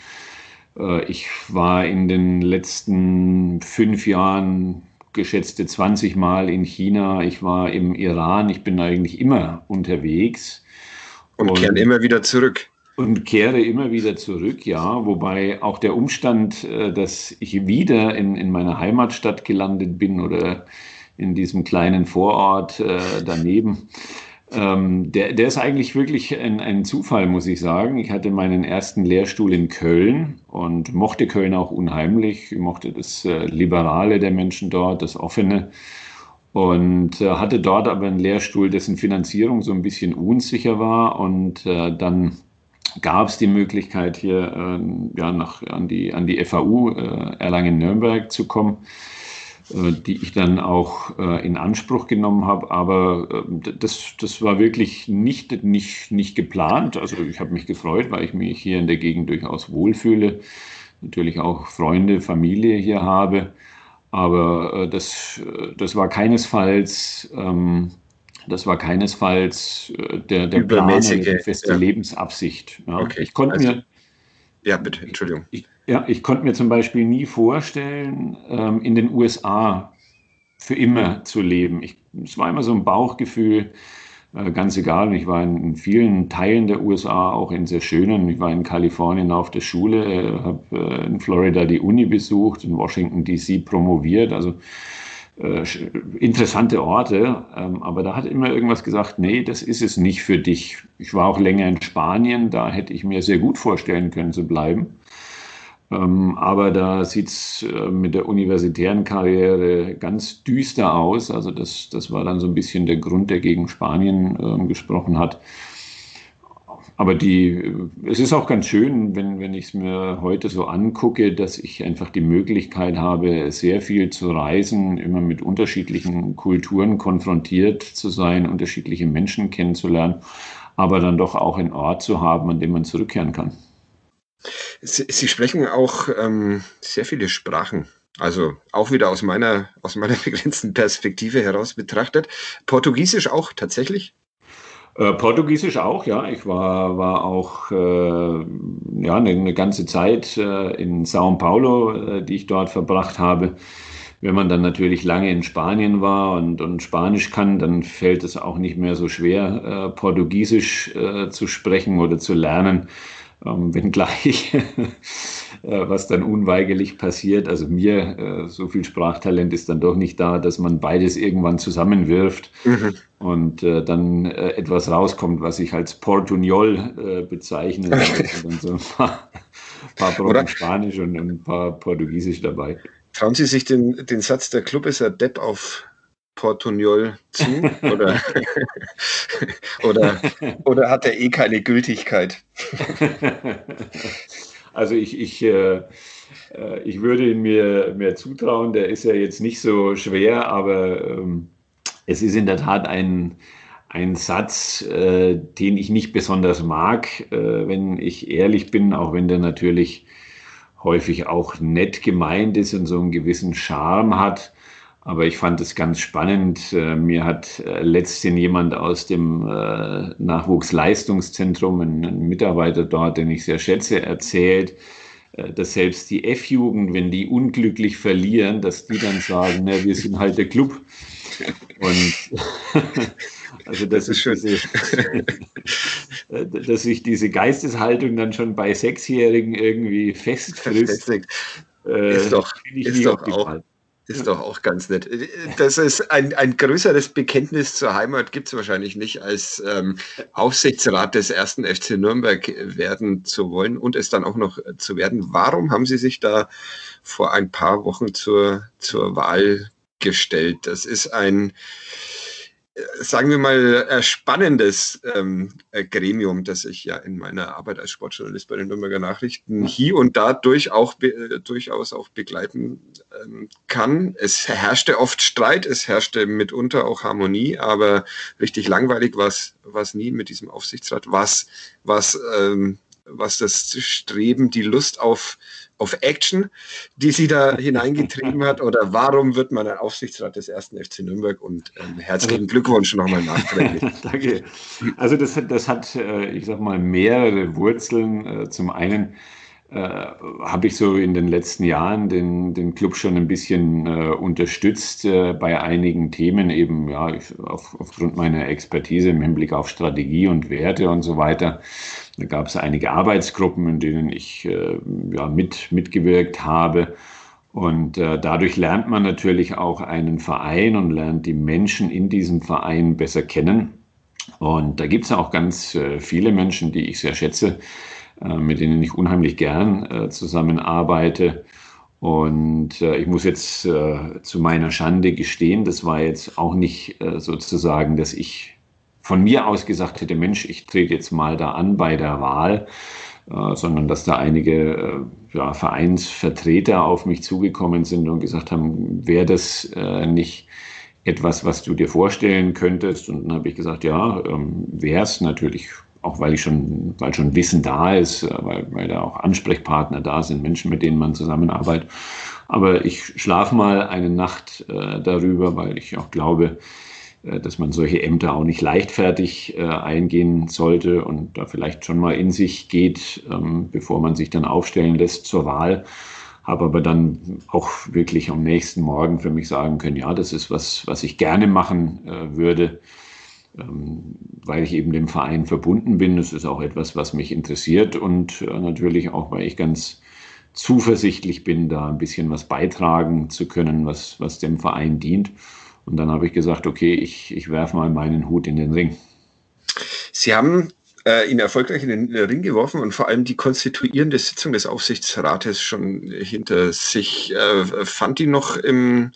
Äh, ich war in den letzten fünf Jahren geschätzte 20 Mal in China. Ich war im Iran. Ich bin eigentlich immer unterwegs. Und, und kehre immer wieder zurück. Und kehre immer wieder zurück, ja. Wobei auch der Umstand, äh, dass ich wieder in, in meiner Heimatstadt gelandet bin oder in diesem kleinen Vorort äh, daneben, ähm, der, der ist eigentlich wirklich ein, ein Zufall, muss ich sagen. Ich hatte meinen ersten Lehrstuhl in Köln und mochte Köln auch unheimlich. Ich mochte das äh, Liberale der Menschen dort, das Offene. und äh, hatte dort aber einen Lehrstuhl, dessen Finanzierung so ein bisschen unsicher war und äh, dann gab es die Möglichkeit hier äh, ja, nach, an, die, an die FAU äh, Erlangen-Nürnberg zu kommen, die ich dann auch äh, in Anspruch genommen habe. Aber das, das war wirklich nicht, nicht, nicht geplant. Also ich habe mich gefreut, weil ich mich hier in der Gegend durchaus wohlfühle. Natürlich auch Freunde, Familie hier habe. Aber äh, das, äh, das war keinesfalls, ähm, das war keinesfalls äh, der, der Plan feste ja. Lebensabsicht. Ja. Okay. Ich konnte also, mir. Ja, bitte, Entschuldigung. Ich, ja, ich konnte mir zum Beispiel nie vorstellen, ähm, in den USA für immer zu leben. es war immer so ein Bauchgefühl, äh, ganz egal. Ich war in, vielen Teilen der USA, auch in sehr schönen. Ich war in Kalifornien auf der Schule, äh, habe äh, in Florida die Uni besucht, in Washington DC promoviert. Also interessante Orte, ähm, aber da hat immer irgendwas gesagt, nee, das ist es nicht für dich. Ich war auch länger in Spanien, da hätte ich mir sehr gut vorstellen können zu bleiben. Ähm, aber da sieht es äh, mit der universitären Karriere ganz düster aus. Also das, das war dann so ein bisschen der Grund, der gegen Spanien äh, gesprochen hat. Aber die, es ist auch ganz schön, wenn, wenn ich es mir heute so angucke, dass ich einfach die Möglichkeit habe, sehr viel zu reisen, immer mit unterschiedlichen Kulturen konfrontiert zu sein, unterschiedliche Menschen kennenzulernen, aber dann doch auch einen Ort zu haben, an dem man zurückkehren kann. Sie, Sie sprechen auch ähm, sehr viele Sprachen. Also auch wieder aus meiner, aus meiner begrenzten Perspektive heraus betrachtet. Portugiesisch auch tatsächlich? Äh, Portugiesisch auch, ja. Ich war, war auch äh, ja, eine, eine, ganze Zeit äh, in Sao Paulo, äh, die ich dort verbracht habe. Wenn man dann natürlich lange in Spanien war und, und Spanisch kann, dann fällt es auch nicht mehr so schwer, äh, Portugiesisch zu sprechen oder zu lernen ähm, wenngleich, äh, was dann unweigerlich passiert. Also mir, äh, so viel Sprachtalent ist dann doch nicht da, dass man beides irgendwann zusammenwirft mhm. und äh, dann äh, etwas rauskommt, was ich als Portugnol äh, bezeichne. also dann so ein paar, paar Brocken Spanisch und ein paar Portugiesisch dabei. Trauen Sie sich den, den Satz, der Club ist ein Depp auf Portugnol zu? Oder, oder, oder hat er eh keine Gültigkeit? Also ich, ich, äh, äh, ich würde ihn mir mehr zutrauen. Der ist ja jetzt nicht so schwer, aber ähm, es ist in der Tat ein, ein Satz, äh, den ich nicht besonders mag, äh, wenn ich ehrlich bin, auch wenn der natürlich häufig auch nett gemeint ist und so einen gewissen Charme hat. Aber ich fand es ganz spannend. Äh, mir hat äh, letztens jemand aus dem äh, Nachwuchsleistungszentrum, ein Mitarbeiter dort, den ich sehr schätze, erzählt, dass selbst die F-Jugend, wenn die unglücklich verlieren, dass die dann sagen, na, wir sind halt der Club. Und also das, das ist schön. Diese, dass sich diese Geisteshaltung dann schon bei Sechsjährigen irgendwie festfrisst. Ist doch, ist doch auch ist doch auch ganz nett. Das ist ein, ein größeres Bekenntnis zur Heimat gibt es wahrscheinlich nicht, als ähm, Aufsichtsrat des ersten FC Nürnberg werden zu wollen und es dann auch noch zu werden. Warum haben Sie sich da vor ein paar Wochen zur, zur Wahl gestellt? Das ist ein sagen wir mal, äh, spannendes ähm, äh, Gremium, das ich ja in meiner Arbeit als Sportjournalist bei den Nürnberger Nachrichten hier und da durch auch, äh, durchaus auch begleiten ähm, kann. Es herrschte oft Streit, es herrschte mitunter auch Harmonie, aber richtig langweilig war es nie mit diesem Aufsichtsrat, was, was, ähm, was das Streben, die Lust auf auf Action, die sie da hineingetrieben hat? Oder warum wird man ein Aufsichtsrat des ersten FC Nürnberg? Und ähm, herzlichen also, Glückwunsch nochmal nachträglich. Danke. Also das, das hat, äh, ich sag mal, mehrere Wurzeln. Äh, zum einen äh, habe ich so in den letzten Jahren den, den Club schon ein bisschen äh, unterstützt äh, bei einigen Themen, eben ja, ich, auf, aufgrund meiner Expertise im Hinblick auf Strategie und Werte und so weiter. Da gab es einige Arbeitsgruppen, in denen ich äh, ja, mit, mitgewirkt habe. Und äh, dadurch lernt man natürlich auch einen Verein und lernt die Menschen in diesem Verein besser kennen. Und da gibt es auch ganz äh, viele Menschen, die ich sehr schätze, äh, mit denen ich unheimlich gern äh, zusammenarbeite. Und äh, ich muss jetzt zu meiner Schande gestehen, das war jetzt auch nicht sozusagen, dass ich von mir aus gesagt hätte, Mensch, ich trete jetzt mal da an bei der Wahl, äh, sondern dass da einige äh, ja, Vereinsvertreter auf mich zugekommen sind und gesagt haben, wäre das äh, nicht etwas, was du dir vorstellen könntest? Und dann habe ich gesagt, ja, ähm, wäre es natürlich, auch weil ich schon, weil schon Wissen da ist, weil, weil da auch Ansprechpartner da sind, Menschen, mit denen man zusammenarbeitet. Aber ich schlafe mal eine Nacht darüber, weil ich auch glaube, dass man solche Ämter auch nicht leichtfertig äh, eingehen sollte und da vielleicht schon mal in sich geht, ähm, bevor man sich dann aufstellen lässt zur Wahl. Habe aber dann auch wirklich am nächsten Morgen für mich sagen können, ja, das ist was, was ich gerne machen äh, würde, ähm, weil ich eben dem Verein verbunden bin. Das ist auch etwas, was mich interessiert und äh, natürlich auch, weil ich ganz zuversichtlich bin, da ein bisschen was beitragen zu können, was, was dem Verein dient. Und dann habe ich gesagt, okay, ich, ich werfe mal meinen Hut in den Ring. Sie haben äh, ihn erfolgreich in den Ring geworfen und vor allem die konstituierende Sitzung des Aufsichtsrates schon hinter sich. Äh, fand die noch im,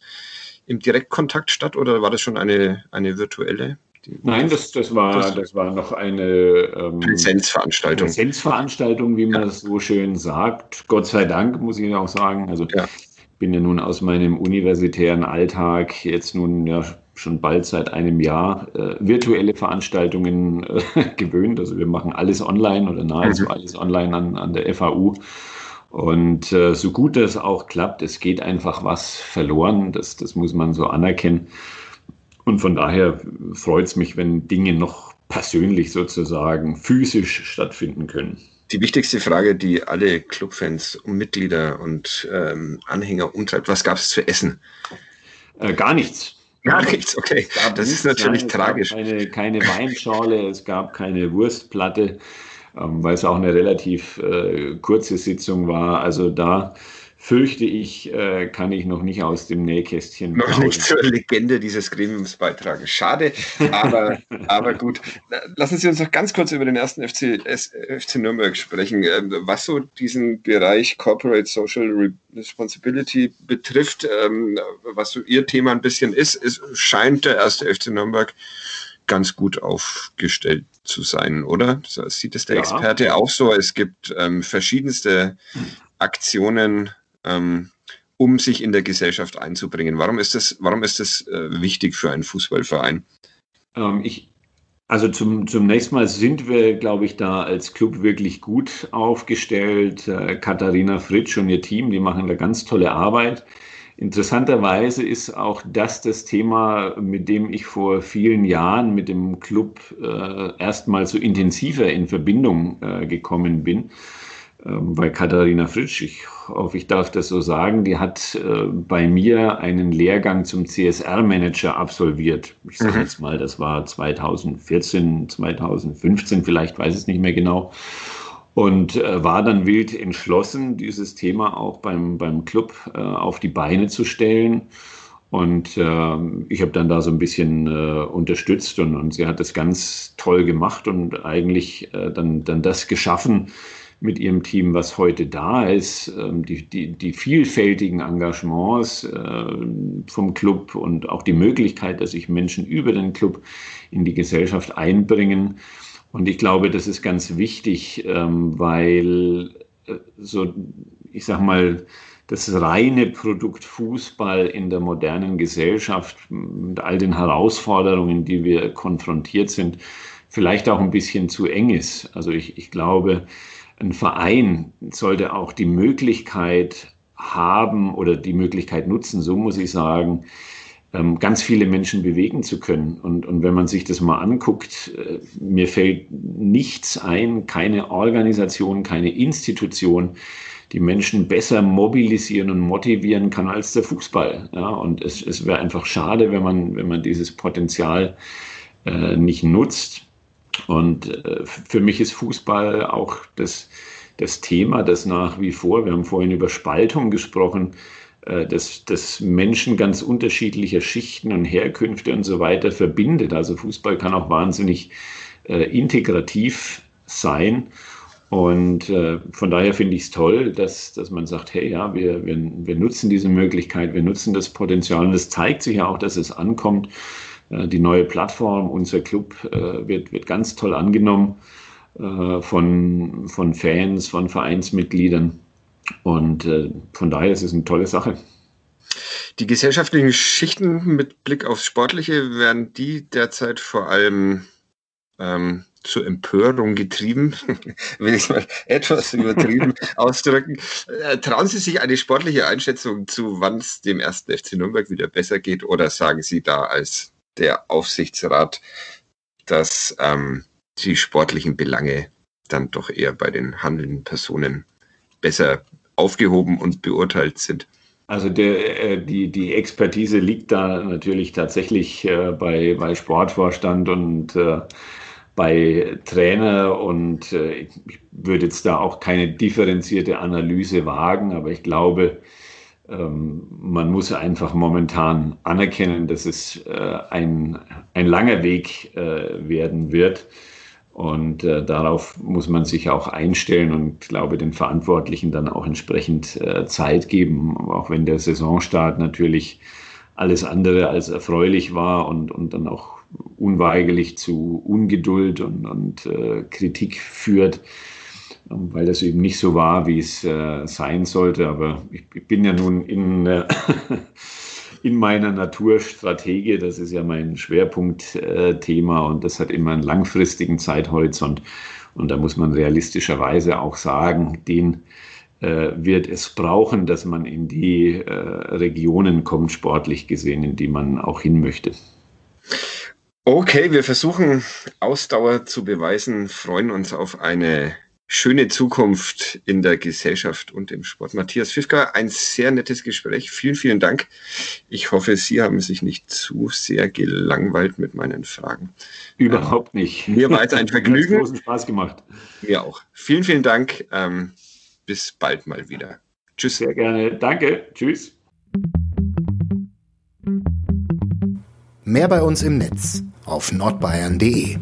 im Direktkontakt statt oder war das schon eine, eine virtuelle? Nein, das, das, war, das war noch eine ähm, Präsenzveranstaltung. Präsenzveranstaltung, wie man ja. das so schön sagt. Gott sei Dank, muss ich auch sagen. Also ja bin ja nun aus meinem universitären Alltag jetzt nun ja schon bald seit einem Jahr äh, virtuelle Veranstaltungen äh, gewöhnt. Also wir machen alles online oder nahezu mhm. alles online an, an der FAU. Und äh, so gut das auch klappt, es geht einfach was verloren. Das, das muss man so anerkennen. Und von daher freut es mich, wenn Dinge noch persönlich sozusagen physisch stattfinden können. Die wichtigste Frage, die alle Clubfans und Mitglieder und ähm, Anhänger umtreibt, was gab es zu essen? Äh, gar nichts. Gar nichts, okay. Das ist natürlich nein, tragisch. Es gab keine, keine Weinschorle, es gab keine Wurstplatte, ähm, weil es auch eine relativ äh, kurze Sitzung war. Also da fürchte ich, äh, kann ich noch nicht aus dem Nähkästchen. Noch bauen. nicht zur Legende dieses Gremiums beitragen. Schade, aber, aber gut. Lassen Sie uns noch ganz kurz über den ersten FC, FC Nürnberg sprechen. Ähm, was so diesen Bereich Corporate Social Responsibility betrifft, ähm, was so Ihr Thema ein bisschen ist, ist scheint der erste FC Nürnberg ganz gut aufgestellt zu sein, oder? So sieht es der ja. Experte auch so. Es gibt ähm, verschiedenste Aktionen ähm, um sich in der Gesellschaft einzubringen. Warum ist das, warum ist das äh, wichtig für einen Fußballverein? Ähm, ich, also zum, zunächst mal sind wir, glaube ich, da als Club wirklich gut aufgestellt. Äh, Katharina Fritsch und ihr Team, die machen da ganz tolle Arbeit. Interessanterweise ist auch das das Thema, mit dem ich vor vielen Jahren mit dem Club äh, erstmal so intensiver in Verbindung äh, gekommen bin. Ähm, weil Katharina Fritsch, ich hoffe, ich darf das so sagen, die hat äh, bei mir einen Lehrgang zum CSR-Manager absolviert. Ich sage mhm. jetzt mal, das war 2014, 2015, vielleicht weiß es nicht mehr genau. Und äh, war dann wild entschlossen, dieses Thema auch beim, beim Club äh, auf die Beine zu stellen. Und äh, ich habe dann da so ein bisschen äh, unterstützt und, und sie hat das ganz toll gemacht und eigentlich äh, dann, dann das geschaffen, mit ihrem Team, was heute da ist, ähm, die, die, die vielfältigen Engagements äh, vom Club und auch die Möglichkeit, dass sich Menschen über den Club in die Gesellschaft einbringen. Und ich glaube, das ist ganz wichtig, ähm, weil äh, so, ich sag mal, das reine Produkt Fußball in der modernen Gesellschaft mit all den Herausforderungen, die wir konfrontiert sind, vielleicht auch ein bisschen zu eng ist. Also ich, ich glaube, ein Verein sollte auch die Möglichkeit haben oder die Möglichkeit nutzen, so muss ich sagen, ähm, ganz viele Menschen bewegen zu können. Und, und wenn man sich das mal anguckt, äh, mir fällt nichts ein, keine Organisation, keine Institution, die Menschen besser mobilisieren und motivieren kann als der Fußball. Ja, und es, es wäre einfach schade, wenn man, wenn man dieses Potenzial äh, nicht nutzt. Und äh, für mich ist Fußball auch das, das Thema, das nach wie vor, wir haben vorhin über Spaltung gesprochen, äh, das, das Menschen ganz unterschiedlicher Schichten und Herkünfte und so weiter verbindet. Also Fußball kann auch wahnsinnig äh, integrativ sein. Und äh, von daher finde ich es toll, dass, dass man sagt, hey, ja, wir, wir, wir nutzen diese Möglichkeit, wir nutzen das Potenzial. Und es zeigt sich ja auch, dass es ankommt. Äh, die neue Plattform, unser Club, äh, wird, wird ganz toll angenommen äh, von, von Fans, von Vereinsmitgliedern. Und von daher ist es eine tolle Sache. Die gesellschaftlichen Schichten mit Blick aufs Sportliche werden die derzeit vor allem ähm, zur Empörung getrieben, will ich mal etwas übertrieben ausdrücken. Äh, trauen Sie sich eine sportliche Einschätzung zu, wann es dem ersten FC Nürnberg wieder besser geht, oder sagen Sie da als der Aufsichtsrat, dass ähm, die sportlichen Belange dann doch eher bei den handelnden Personen besser aufgehoben und beurteilt sind? Also der, äh, die, die Expertise liegt da natürlich tatsächlich äh, bei, bei Sportvorstand und äh, bei Trainer und ich würde jetzt da auch keine differenzierte Analyse wagen, aber ich glaube, man muss einfach momentan anerkennen, dass es äh, ein, ein langer Weg äh, werden wird. Und äh, darauf muss man sich auch einstellen und glaube den Verantwortlichen dann auch entsprechend Zeit geben, auch wenn der Saisonstart natürlich alles andere als erfreulich war und, und dann auch unweigerlich zu Ungeduld und, und Kritik führt, ähm, weil das eben nicht so war, wie es äh, sein sollte. Aber ich, ich, bin ja nun in, äh, in meiner Naturstrategie, das ist ja mein Schwerpunktthema und das hat immer einen langfristigen Zeithorizont. Und da muss man realistischerweise auch sagen, den äh, wird es brauchen, dass man in die äh, Regionen kommt, sportlich gesehen, in die man auch hin möchte. Okay, wir versuchen Ausdauer zu beweisen, freuen uns auf eine schöne Zukunft in der Gesellschaft und im Sport. Matthias Fifka, ein sehr nettes Gespräch. Vielen, vielen Dank. Ich hoffe, Sie haben sich nicht zu sehr gelangweilt mit meinen Fragen. Überhaupt nicht. Mir war es ein Vergnügen. Hat großen Spaß gemacht. Mir auch. Vielen, vielen Dank. Ähm, bis bald mal wieder. Tschüss. Sehr gerne. Danke. Tschüss. Mehr bei uns im Netz auf nordbayern.de